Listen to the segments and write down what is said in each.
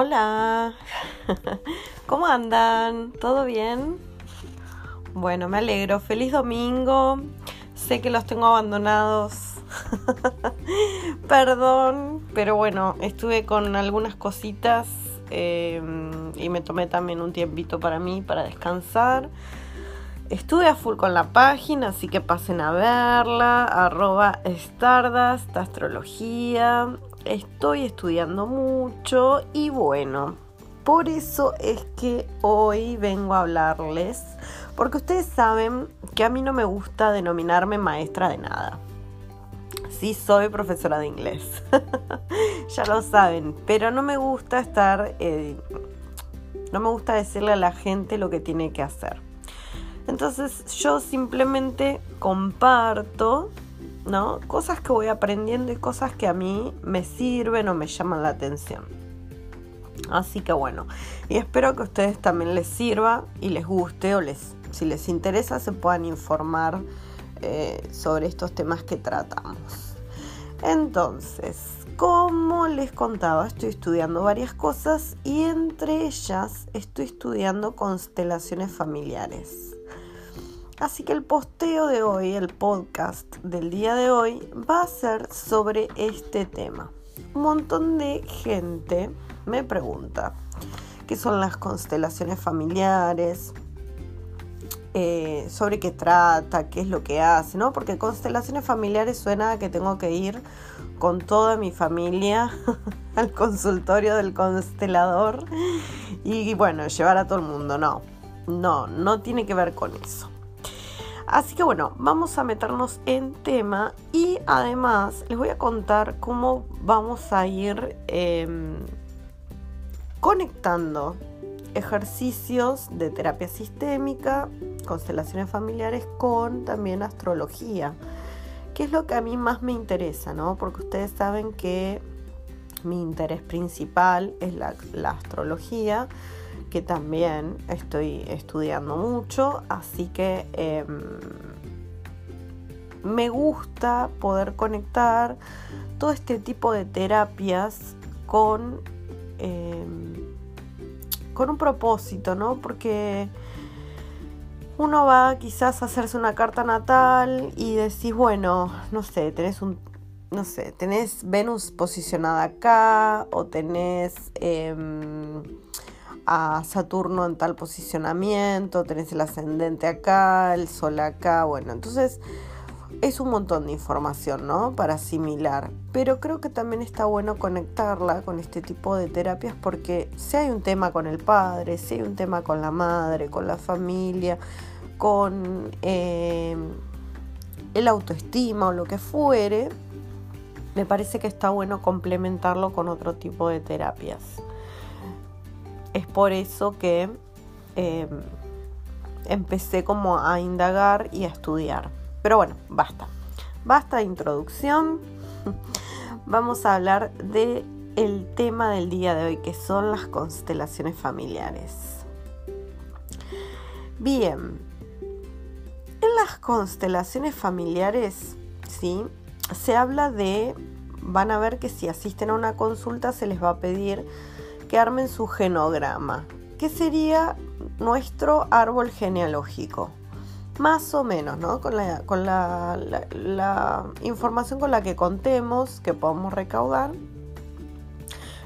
Hola, ¿cómo andan? ¿Todo bien? Bueno, me alegro. Feliz domingo. Sé que los tengo abandonados. Perdón, pero bueno, estuve con algunas cositas eh, y me tomé también un tiempito para mí, para descansar. Estuve a full con la página, así que pasen a verla, arroba Stardust, astrología. Estoy estudiando mucho y bueno, por eso es que hoy vengo a hablarles, porque ustedes saben que a mí no me gusta denominarme maestra de nada. Sí, soy profesora de inglés, ya lo saben, pero no me gusta estar, eh, no me gusta decirle a la gente lo que tiene que hacer. Entonces yo simplemente comparto, ¿no? Cosas que voy aprendiendo y cosas que a mí me sirven o me llaman la atención. Así que bueno, y espero que a ustedes también les sirva y les guste o les, si les interesa se puedan informar eh, sobre estos temas que tratamos. Entonces, como les contaba, estoy estudiando varias cosas y entre ellas estoy estudiando constelaciones familiares. Así que el posteo de hoy, el podcast del día de hoy, va a ser sobre este tema. Un montón de gente me pregunta qué son las constelaciones familiares, eh, sobre qué trata, qué es lo que hace, ¿no? Porque constelaciones familiares suena a que tengo que ir con toda mi familia al consultorio del constelador y bueno, llevar a todo el mundo, no, no, no tiene que ver con eso. Así que bueno, vamos a meternos en tema y además les voy a contar cómo vamos a ir em, conectando ejercicios de terapia sistémica, constelaciones familiares con también astrología, que es lo que a mí más me interesa, ¿no? Porque ustedes saben que mi interés principal es la, la astrología que también estoy estudiando mucho, así que em, me gusta poder conectar todo este tipo de terapias con, em, con un propósito, ¿no? Porque uno va quizás a hacerse una carta natal y decís, bueno, no sé, tenés un no sé, tenés Venus posicionada acá o tenés em, a Saturno en tal posicionamiento, tenés el ascendente acá, el sol acá, bueno, entonces es un montón de información, ¿no? Para asimilar, pero creo que también está bueno conectarla con este tipo de terapias porque si hay un tema con el padre, si hay un tema con la madre, con la familia, con eh, el autoestima o lo que fuere, me parece que está bueno complementarlo con otro tipo de terapias. Es por eso que em, empecé como a indagar y a estudiar. Pero bueno, basta. Basta de introducción. Vamos a hablar de el tema del día de hoy, que son las constelaciones familiares. Bien, en las constelaciones familiares, ¿sí? Se habla de, van a ver que si asisten a una consulta se les va a pedir que armen su genograma, que sería nuestro árbol genealógico. Más o menos, ¿no? Con, la, la, información con la que contemos, que podamos recaudar,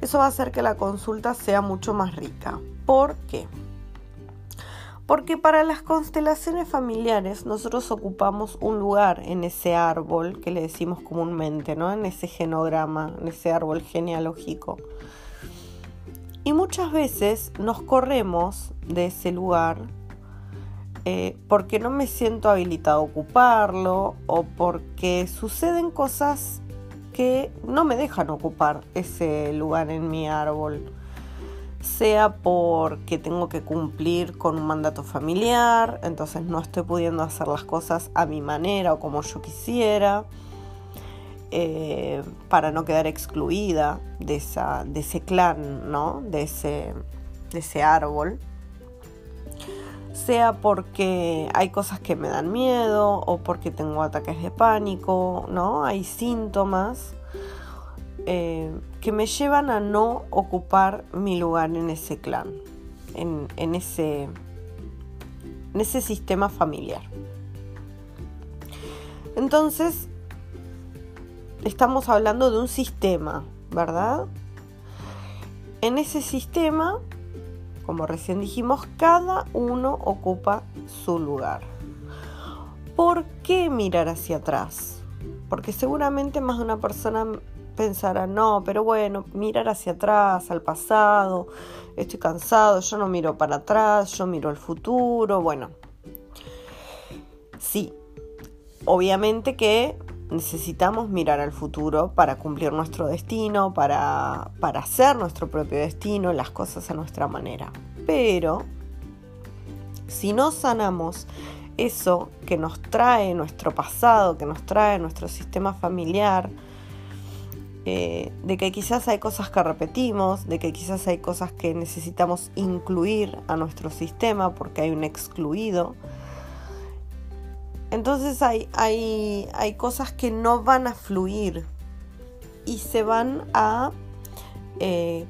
eso va a hacer que la consulta sea mucho más rica. ¿Por qué? Porque para las constelaciones familiares nosotros ocupamos un lugar en ese árbol que le decimos comúnmente, ¿no? En ese genograma, en ese árbol genealógico. Y muchas veces nos corremos de ese lugar eh, porque no me siento habilitado a ocuparlo o porque suceden cosas que no me dejan ocupar ese lugar en mi árbol. Sea porque tengo que cumplir con un mandato familiar, entonces no estoy pudiendo hacer las cosas a mi manera o como yo quisiera eh, para no quedar excluida de, esa, de ese clan, ¿no? de, ese, de ese árbol. Sea porque hay cosas que me dan miedo o porque tengo ataques de pánico, ¿no? Hay síntomas. eh, que me llevan a no ocupar mi lugar en ese clan, en, ese, en ese sistema familiar. Entonces, estamos hablando de un sistema, ¿verdad? En ese sistema, como recién dijimos, cada uno ocupa su lugar. ¿Por qué mirar hacia atrás? Porque seguramente más de una persona pensará, no, pero bueno, mirar hacia atrás, al pasado, estoy cansado, yo no miro para atrás, yo miro al futuro, bueno. Sí, obviamente que necesitamos mirar al futuro para cumplir nuestro destino, para, para hacer nuestro propio destino, las cosas a nuestra manera. Pero si no sanamos eso que nos trae nuestro pasado, que nos trae nuestro sistema familiar, eh, de que quizás hay cosas que repetimos, de que quizás hay cosas que necesitamos incluir a nuestro sistema porque hay un excluido. Entonces hay, hay, hay cosas que no van a fluir y se van a eh,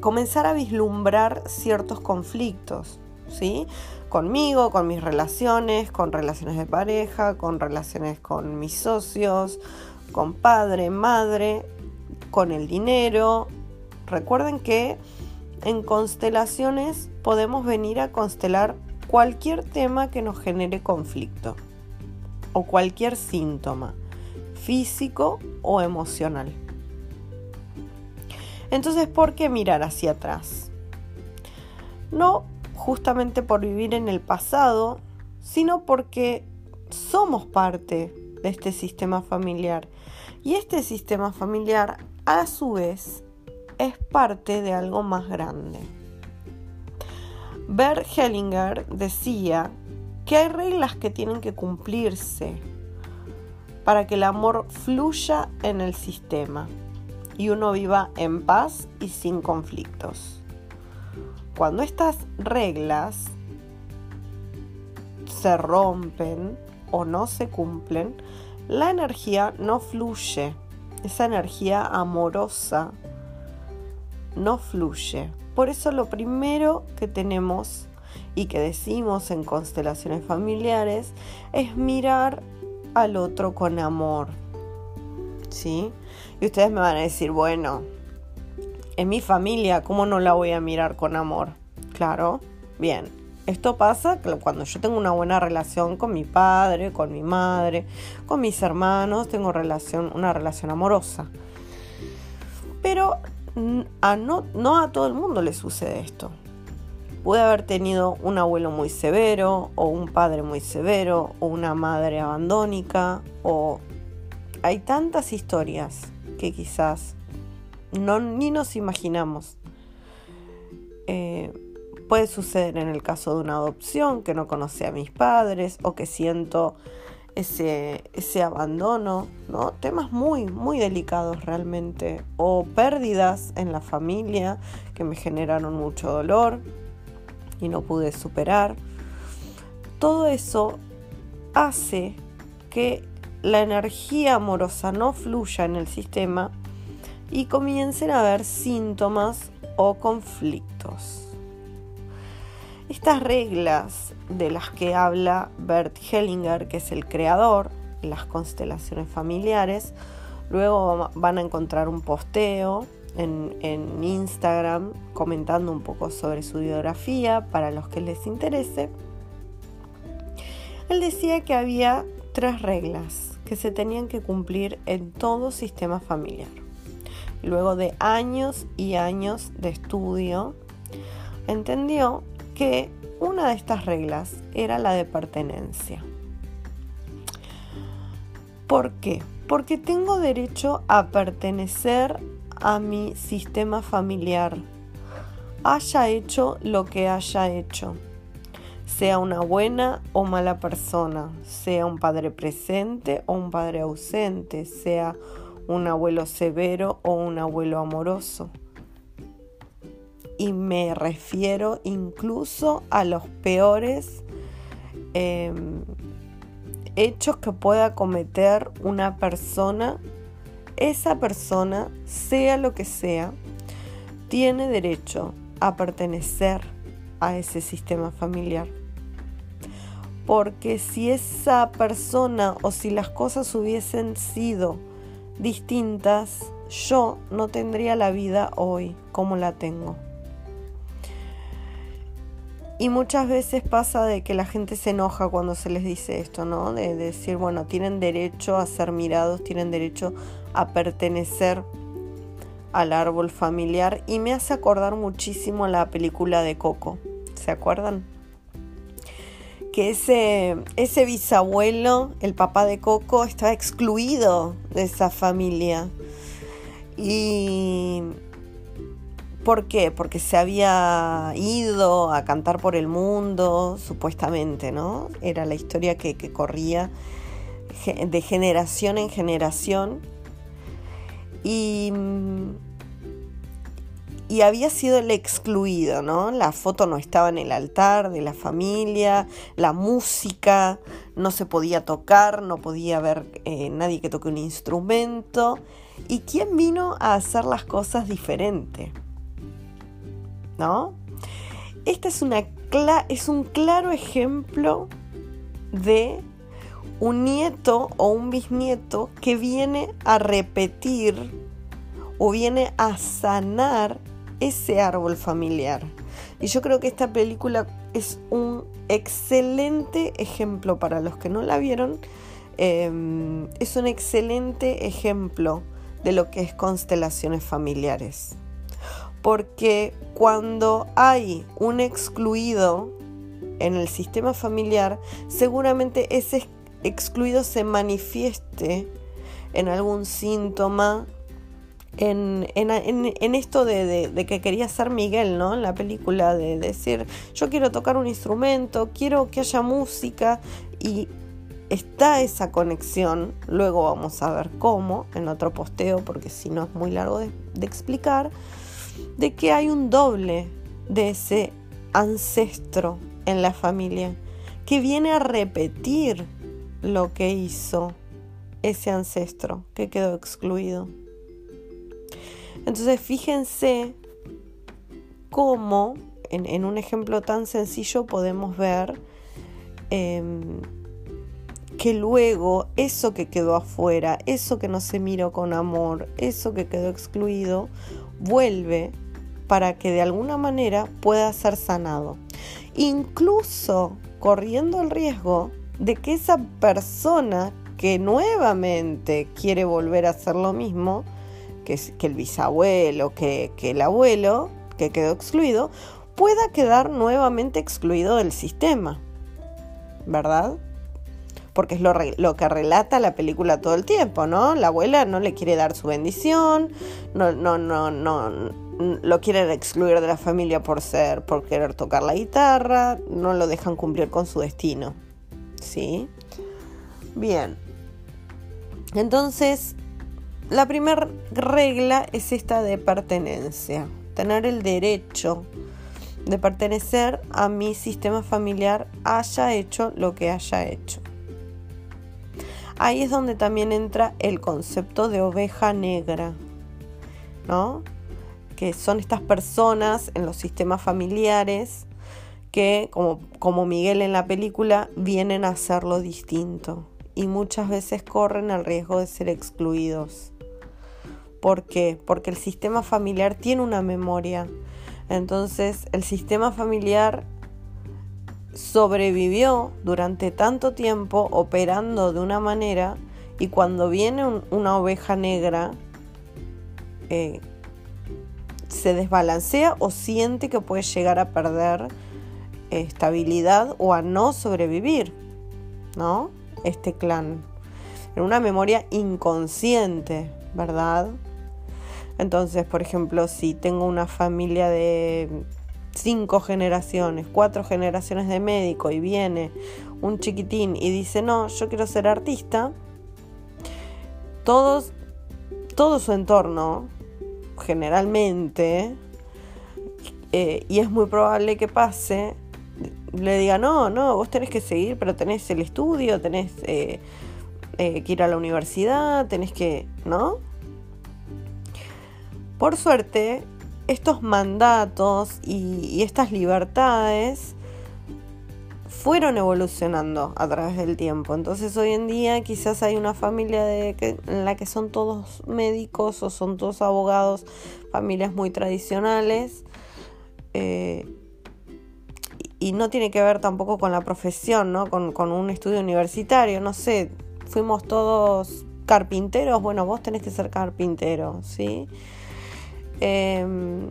comenzar a vislumbrar ciertos conflictos, ¿sí? conmigo, con mis relaciones, con relaciones de pareja, con relaciones con mis socios, con padre, madre, con el dinero. Recuerden que en constelaciones podemos venir a constelar cualquier tema que nos genere conflicto o cualquier síntoma físico o emocional. Entonces, ¿por qué mirar hacia atrás? No justamente por vivir en el pasado, sino porque somos parte de este sistema familiar. Y este sistema familiar, a su vez, es parte de algo más grande. Bert Hellinger decía que hay reglas que tienen que cumplirse para que el amor fluya en el sistema y uno viva en paz y sin conflictos. Cuando estas reglas se rompen o no se cumplen, la energía no fluye. Esa energía amorosa no fluye. Por eso lo primero que tenemos y que decimos en constelaciones familiares es mirar al otro con amor. ¿Sí? Y ustedes me van a decir, bueno, en mi familia, ¿cómo no la voy a mirar con amor? Claro, bien. Esto pasa cuando yo tengo una buena relación con mi padre, con mi madre, con mis hermanos, tengo relación, una relación amorosa. Pero a no, no a todo el mundo le sucede esto. Pude haber tenido un abuelo muy severo, o un padre muy severo, o una madre abandónica, o hay tantas historias que quizás no, ni nos imaginamos. Eh, puede suceder en el caso de una adopción, que no conoce a mis padres o que siento ese, abandono, ¿no? Temas muy, muy delicados realmente. O pérdidas en la familia que me generaron mucho dolor y no pude superar. Todo eso hace que la energía amorosa no fluya en el sistema y comiencen a haber síntomas o conflictos. Estas reglas de las que habla Bert Hellinger, que es el creador de las constelaciones familiares, luego van a encontrar un posteo en, en, Instagram comentando un poco sobre su biografía para los que les interese. Él decía que había tres reglas que se tenían que cumplir en todo sistema familiar luego de años y años de estudio, entendió que una de estas reglas era la de pertenencia. ¿Por qué? Porque tengo derecho a pertenecer a mi sistema familiar, haya hecho lo que haya hecho, sea una buena o mala persona, sea un padre presente o un padre ausente, sea un abuelo severo o un abuelo amoroso. Y me refiero incluso a los peores em, hechos que pueda cometer una persona esa persona, sea lo que sea, tiene derecho a pertenecer a ese sistema familiar. Porque si esa persona o si las cosas hubiesen sido distintas, yo no tendría la vida hoy como la tengo. Y muchas veces pasa de que la gente se enoja cuando se les dice esto, ¿no? De, decir, bueno, tienen derecho a ser mirados, tienen derecho a pertenecer al árbol familiar. Y me hace acordar muchísimo la película de Coco. ¿Se acuerdan? Que ese, ese bisabuelo, el papá de Coco, estaba excluido de esa familia. Y ¿Por qué? Porque se había ido a cantar por el mundo, supuestamente, ¿no? Era la historia que, corría de generación en generación. Y, había sido el excluido, ¿no? La foto no estaba en el altar de la familia, la música no se podía tocar, no podía haber eh, nadie que toque un instrumento. ¿Y quién vino a hacer las cosas diferentes? ¿No? Este es, una es un claro ejemplo de un nieto o un bisnieto que viene a repetir o viene a sanar ese árbol familiar. Y yo creo que esta película es un excelente ejemplo para los que no la vieron. Em, es un excelente ejemplo de lo que es constelaciones familiares porque cuando hay un excluido en el sistema familiar, seguramente ese excluido se manifieste en algún síntoma, en, esto de, que quería ser Miguel, ¿no? En la película de decir, yo quiero tocar un instrumento, quiero que haya música y está esa conexión, luego vamos a ver cómo en otro posteo, porque si no es muy largo de explicar de que hay un doble de ese ancestro en la familia que viene a repetir lo que hizo ese ancestro que quedó excluido. Entonces fíjense cómo en, un ejemplo tan sencillo podemos ver em, que luego eso que quedó afuera, eso que no se miró con amor, eso que quedó excluido, vuelve para que de alguna manera pueda ser sanado. Incluso corriendo el riesgo de que esa persona que nuevamente quiere volver a hacer lo mismo, que, el bisabuelo, que, que el abuelo, que quedó excluido, pueda quedar nuevamente excluido del sistema. ¿Verdad? Porque es lo, que relata la película todo el tiempo, ¿no? La abuela no le quiere dar su bendición, no, no, no, no, lo quieren excluir de la familia por ser, por querer tocar la guitarra, no lo dejan cumplir con su destino, ¿sí? Bien. Entonces, la primera regla es esta de pertenencia, tener el derecho de pertenecer a mi sistema familiar, haya hecho lo que haya hecho. Ahí es donde también entra el concepto de oveja negra, ¿no? Que son estas personas en los sistemas familiares que, como, como Miguel en la película, vienen a hacerlo distinto y muchas veces corren el riesgo de ser excluidos. ¿Por qué? Porque el sistema familiar tiene una memoria. Entonces, el sistema familiar sobrevivió durante tanto tiempo operando de una manera y cuando viene una oveja negra eh, se desbalancea o siente que puede llegar a perder estabilidad o a no sobrevivir, ¿no? Este clan. En una memoria inconsciente, ¿verdad? Entonces, por ejemplo, si tengo una familia de cinco generaciones, cuatro generaciones de médico y viene un chiquitín y dice, no, yo quiero ser artista, todos, todo su entorno, generalmente, eh, y es muy probable que pase, le diga, no, no, vos tenés que seguir, pero tenés el estudio, tenés eh, eh, que ir a la universidad, tenés que, ¿no? Por suerte, estos mandatos y, estas libertades fueron evolucionando a través del tiempo. Entonces hoy en día quizás hay una familia de en la que son todos médicos o son todos abogados, familias muy tradicionales. Eh, y no tiene que ver tampoco con la profesión, ¿no? Con, con, un estudio universitario, no sé, fuimos todos carpinteros, bueno, vos tenés que ser carpintero, ¿sí? Em,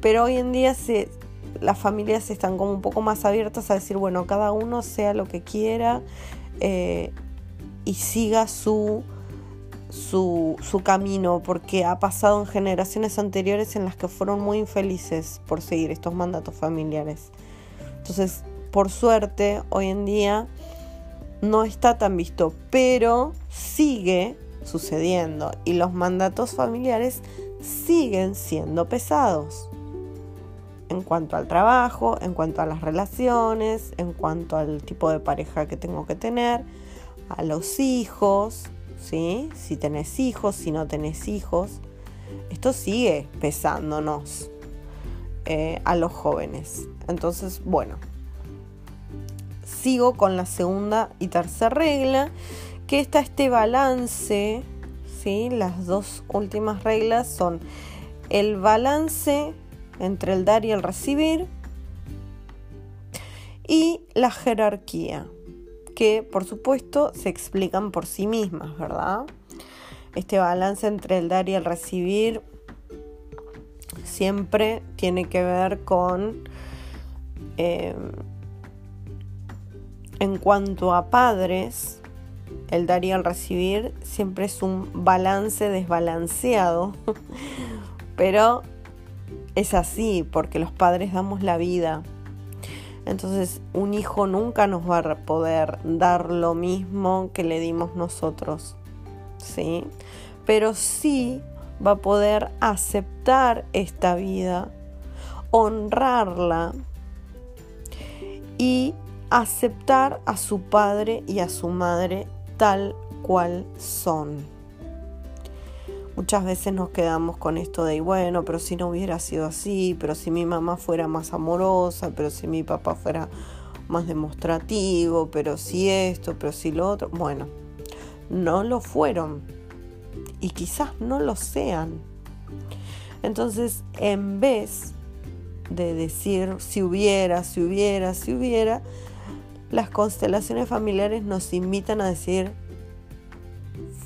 pero hoy en día las familias están como un poco más abiertas a decir, bueno, cada uno sea lo que quiera eh, y siga su, su, camino, porque ha pasado en generaciones anteriores en las que fueron muy infelices por seguir estos mandatos familiares. Entonces, por suerte, hoy en día no está tan visto, pero sigue sucediendo y los mandatos familiares siguen siendo pesados en cuanto al trabajo, en cuanto a las relaciones, en cuanto al tipo de pareja que tengo que tener, a los hijos, ¿sí? Si tenés hijos, si no tenés hijos. Esto sigue pesándonos eh, a los jóvenes. Entonces, bueno, sigo con la segunda y tercera regla, que está este balance, ¿sí? Las dos últimas reglas son el balance entre el dar y el recibir y la jerarquía, que por supuesto se explican por sí mismas, ¿verdad? Este balance entre el dar y el recibir siempre tiene que ver con eh, en cuanto a padres, el dar y el recibir siempre es un balance desbalanceado, pero es así porque los padres damos la vida. Entonces un hijo nunca nos va a poder dar lo mismo que le dimos nosotros, ¿sí? Pero sí va a poder aceptar esta vida, honrarla y aceptar a su padre y a su madre tal cual son. Muchas veces nos quedamos con esto de, bueno, pero si no hubiera sido así, pero si mi mamá fuera más amorosa, pero si mi papá fuera más demostrativo, pero si esto, pero si lo otro. Bueno, no lo fueron y quizás no lo sean. Entonces, en vez de decir si hubiera, si hubiera, si hubiera, las constelaciones familiares nos invitan a decir,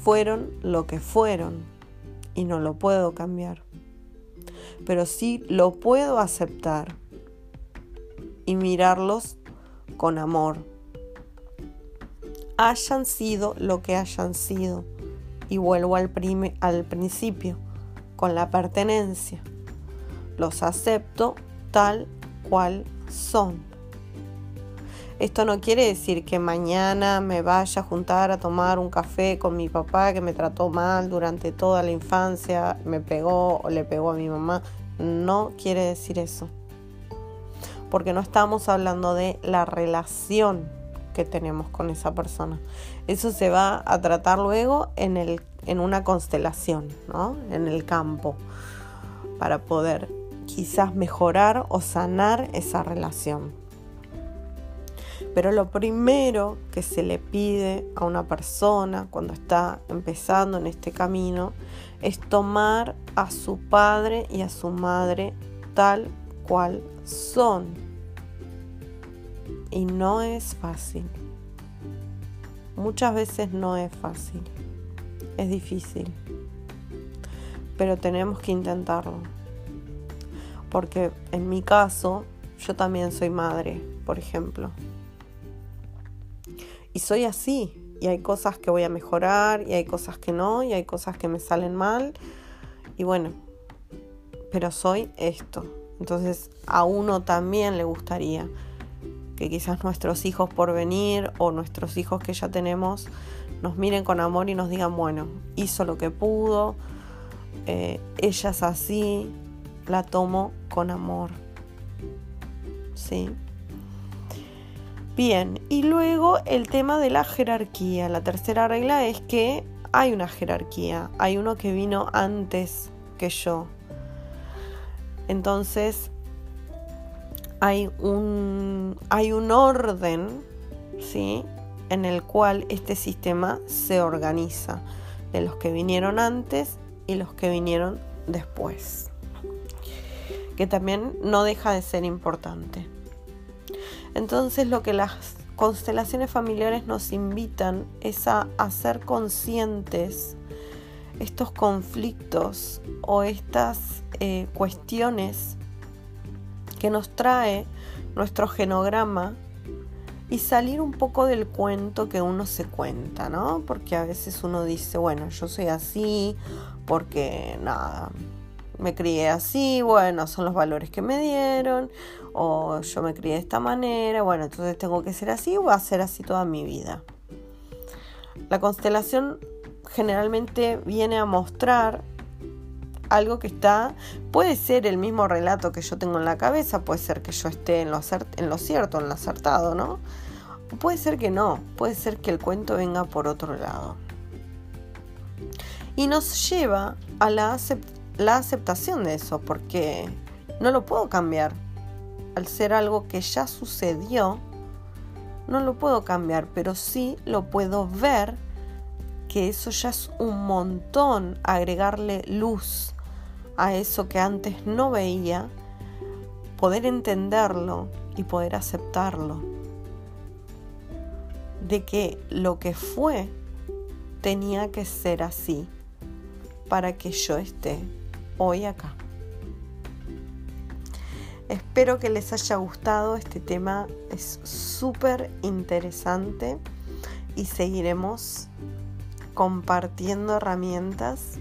fueron lo que fueron y no lo puedo cambiar. Pero sí lo puedo aceptar y mirarlos con amor. Hayan sido lo que hayan sido. Y vuelvo al, al principio, con la pertenencia. Los acepto tal cual son. Esto no quiere decir que mañana me vaya a juntar a tomar un café con mi papá que me trató mal durante toda la infancia, me pegó o le pegó a mi mamá. No quiere decir eso. Porque no estamos hablando de la relación que tenemos con esa persona. Eso se va a tratar luego en, el, en una constelación, ¿no? En el campo, para poder quizás mejorar o sanar esa relación. Pero lo primero que se le pide a una persona cuando está empezando en este camino es tomar a su padre y a su madre tal cual son. Y no es fácil. Muchas veces no es fácil. Es difícil. Pero tenemos que intentarlo. Porque en mi caso, yo también soy madre, por ejemplo. Y soy así. Y hay cosas que voy a mejorar y hay cosas que no y hay cosas que me salen mal. Y bueno, pero soy esto. Entonces a uno también le gustaría que quizás nuestros hijos por venir o nuestros hijos que ya tenemos nos miren con amor y nos digan, bueno, hizo lo que pudo, eh, ella es así, la tomo con amor. ¿Sí? Bien, y luego el tema de la jerarquía. La tercera regla es que hay una jerarquía, hay uno que vino antes que yo. Entonces, hay un, hay un orden, ¿sí? En el cual este sistema se organiza, de los que vinieron antes y los que vinieron después, que también no deja de ser importante. Entonces lo que las constelaciones familiares nos invitan es a hacer conscientes estos conflictos o estas eh, cuestiones que nos trae nuestro genograma y salir un poco del cuento que uno se cuenta, ¿no? Porque a veces uno dice, bueno, yo soy así porque nada, me crié así, bueno, son los valores que me dieron, o yo me crié de esta manera, bueno, entonces tengo que ser así, voy a ser así toda mi vida. La constelación generalmente viene a mostrar algo que está, puede ser el mismo relato que yo tengo en la cabeza, puede ser que yo esté en lo, en lo cierto, en lo acertado, ¿no? puede ser que no, puede ser que el cuento venga por otro lado. Y nos lleva a la, la aceptación de eso, porque no lo puedo cambiar. Al ser algo que ya sucedió, no lo puedo cambiar, pero sí lo puedo ver que eso ya es un montón, agregarle luz a eso que antes no veía, poder entenderlo y poder aceptarlo. De que lo que fue tenía que ser así para que yo esté hoy acá. Espero que les haya gustado este tema, es súper interesante y seguiremos compartiendo herramientas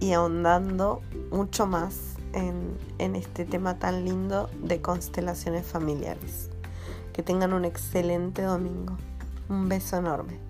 y ahondando mucho más en, en este tema tan lindo de constelaciones familiares. Que tengan un excelente domingo. Un beso enorme.